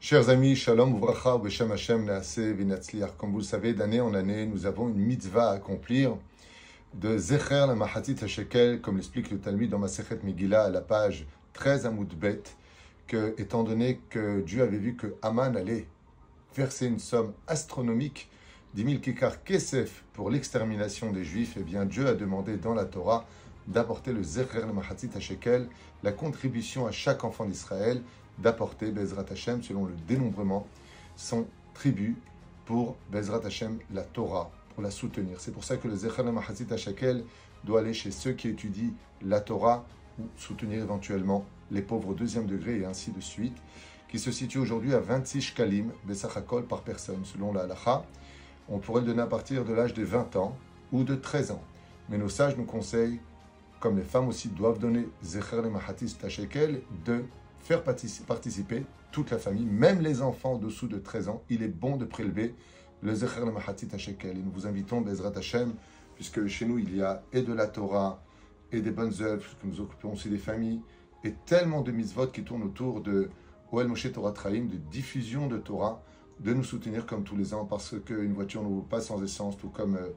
Chers amis, Shalom Uvracha Beshem Hashem Naase Vinatzliach. Comme vous le savez, d'année en année, nous avons une mitzvah à accomplir de Zecher la Mahatit HaShekel, comme l'explique le Talmud dans Masechet Megillah à la page 13 à Moudbet, que, étant donné que Dieu avait vu que Aman allait verser une somme astronomique, 10 000 kikar kesef pour l'extermination des Juifs, eh bien Dieu a demandé dans la Torah d'apporter le Zecher la Mahatit HaShekel, la contribution à chaque enfant d'Israël, d'apporter Bezrat Hashem, selon le dénombrement, son tribut pour Bezrat Hashem, la Torah, pour la soutenir. C'est pour ça que le Zecher Mahazit Hashakel doit aller chez ceux qui étudient la Torah ou soutenir éventuellement les pauvres au deuxième degré et ainsi de suite, qui se situe aujourd'hui à 26 shkalim, Besachakol, par personne, selon la halacha. On pourrait le donner à partir de l'âge de 20 ans ou de 13 ans. Mais nos sages nous conseillent, comme les femmes aussi doivent donner Zecher Mahatis Tashekel, de faire participer toute la famille, même les enfants dessous de 13 ans. Il est bon de prélever le Zecher le Mahatit Shekel. Et nous vous invitons, Bezrat Hashem, puisque chez nous il y a et de la Torah et des bonnes œuvres, que nous occupons aussi des familles, et tellement de mitzvot qui tournent autour de Oel Moshe Torah Traim, de diffusion de Torah, de nous soutenir comme tous les ans, parce qu'une voiture ne vaut pas sans essence, tout comme euh,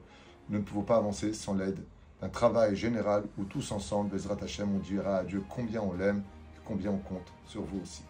nous ne pouvons pas avancer sans l'aide d'un travail général où tous ensemble, Bezrat Hashem, on dira à Dieu combien on l'aime combien on compte sur vous aussi.